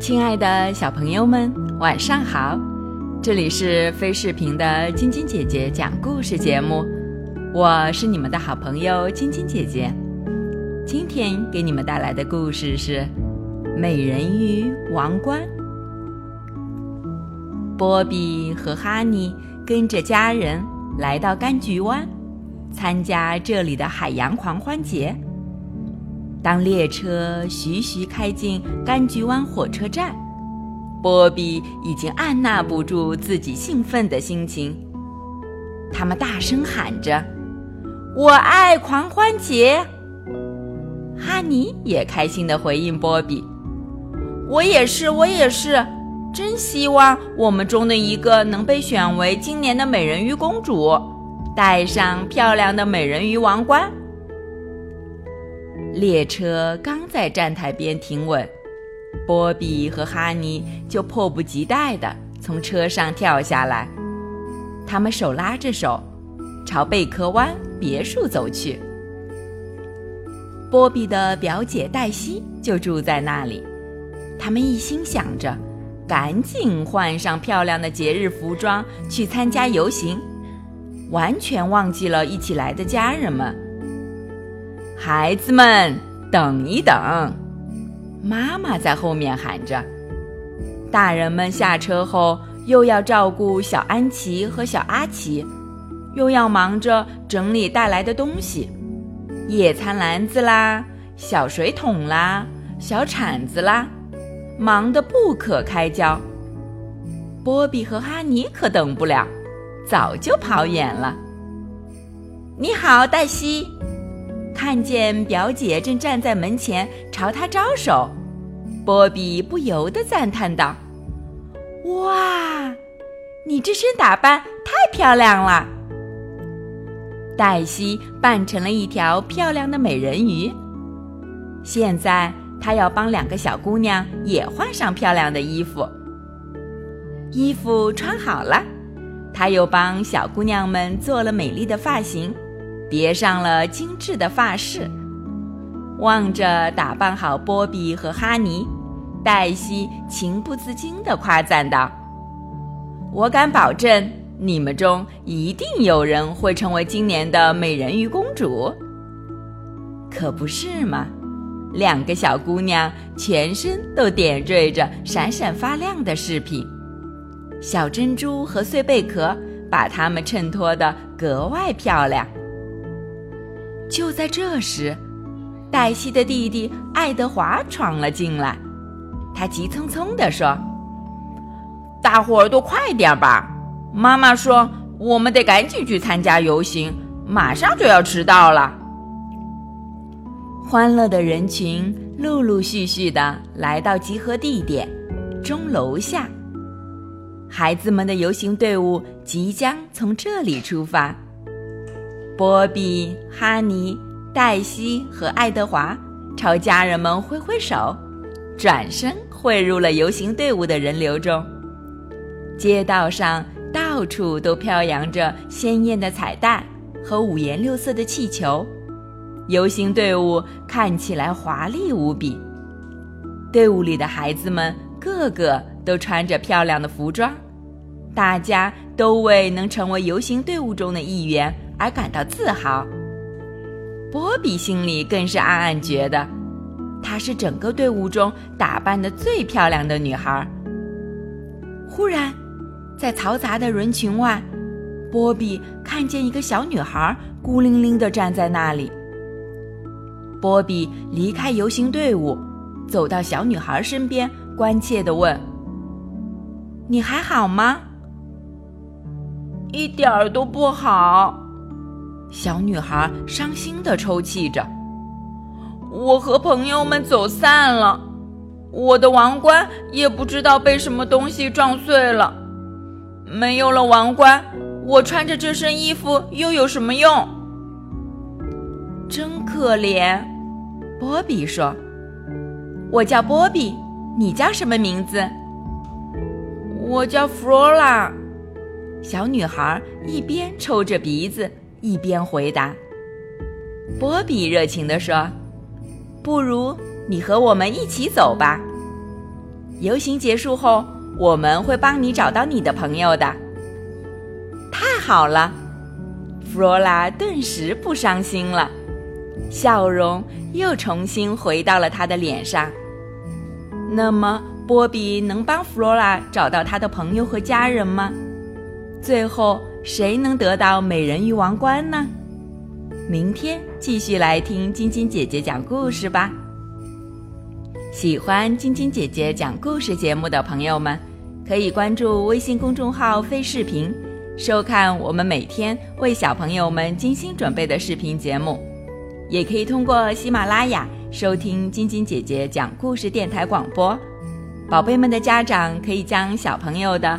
亲爱的小朋友们，晚上好！这里是飞视频的晶晶姐姐讲故事节目，我是你们的好朋友晶晶姐姐。今天给你们带来的故事是《美人鱼王冠》。波比和哈尼跟着家人来到柑橘湾，参加这里的海洋狂欢节。当列车徐徐开进柑橘湾火车站，波比已经按捺不住自己兴奋的心情。他们大声喊着：“我爱狂欢节！”哈尼也开心地回应波比：“我也是，我也是，真希望我们中的一个能被选为今年的美人鱼公主，戴上漂亮的美人鱼王冠。”列车刚在站台边停稳，波比和哈尼就迫不及待地从车上跳下来。他们手拉着手，朝贝壳湾别墅走去。波比的表姐黛西就住在那里。他们一心想着赶紧换上漂亮的节日服装去参加游行，完全忘记了一起来的家人们。孩子们，等一等！妈妈在后面喊着。大人们下车后，又要照顾小安琪和小阿奇，又要忙着整理带来的东西：野餐篮子啦、小水桶啦、小铲子啦，忙得不可开交。波比和哈尼可等不了，早就跑远了。你好，黛西。看见表姐正站在门前朝他招手，波比不由得赞叹道：“哇，你这身打扮太漂亮了！”黛西扮成了一条漂亮的美人鱼，现在她要帮两个小姑娘也换上漂亮的衣服。衣服穿好了，她又帮小姑娘们做了美丽的发型。别上了精致的发饰，望着打扮好波比和哈尼，黛西情不自禁地夸赞道：“我敢保证，你们中一定有人会成为今年的美人鱼公主。”可不是嘛？两个小姑娘全身都点缀着闪闪发亮的饰品，小珍珠和碎贝壳把它们衬托得格外漂亮。就在这时，黛西的弟弟爱德华闯了进来。他急匆匆地说：“大伙儿都快点吧！妈妈说我们得赶紧去参加游行，马上就要迟到了。”欢乐的人群陆陆续续的来到集合地点钟楼下。孩子们的游行队伍即将从这里出发。波比、哈尼、黛西和爱德华朝家人们挥挥手，转身汇入了游行队伍的人流中。街道上到处都飘扬着鲜艳的彩带和五颜六色的气球，游行队伍看起来华丽无比。队伍里的孩子们个个都穿着漂亮的服装，大家都为能成为游行队伍中的一员。而感到自豪，波比心里更是暗暗觉得，她是整个队伍中打扮的最漂亮的女孩。忽然，在嘈杂的人群外，波比看见一个小女孩孤零零地站在那里。波比离开游行队伍，走到小女孩身边，关切地问：“你还好吗？”“一点儿都不好。”小女孩伤心地抽泣着：“我和朋友们走散了，我的王冠也不知道被什么东西撞碎了。没有了王冠，我穿着这身衣服又有什么用？真可怜。”波比说：“我叫波比，你叫什么名字？”“我叫弗罗拉。”小女孩一边抽着鼻子。一边回答，波比热情地说：“不如你和我们一起走吧。”游行结束后，我们会帮你找到你的朋友的。太好了，弗罗拉顿时不伤心了，笑容又重新回到了她的脸上。那么，波比能帮弗罗拉找到他的朋友和家人吗？最后，谁能得到美人鱼王冠呢？明天继续来听晶晶姐姐讲故事吧。喜欢晶晶姐姐讲故事节目的朋友们，可以关注微信公众号“飞视频”，收看我们每天为小朋友们精心准备的视频节目。也可以通过喜马拉雅收听晶晶姐姐讲故事电台广播。宝贝们的家长可以将小朋友的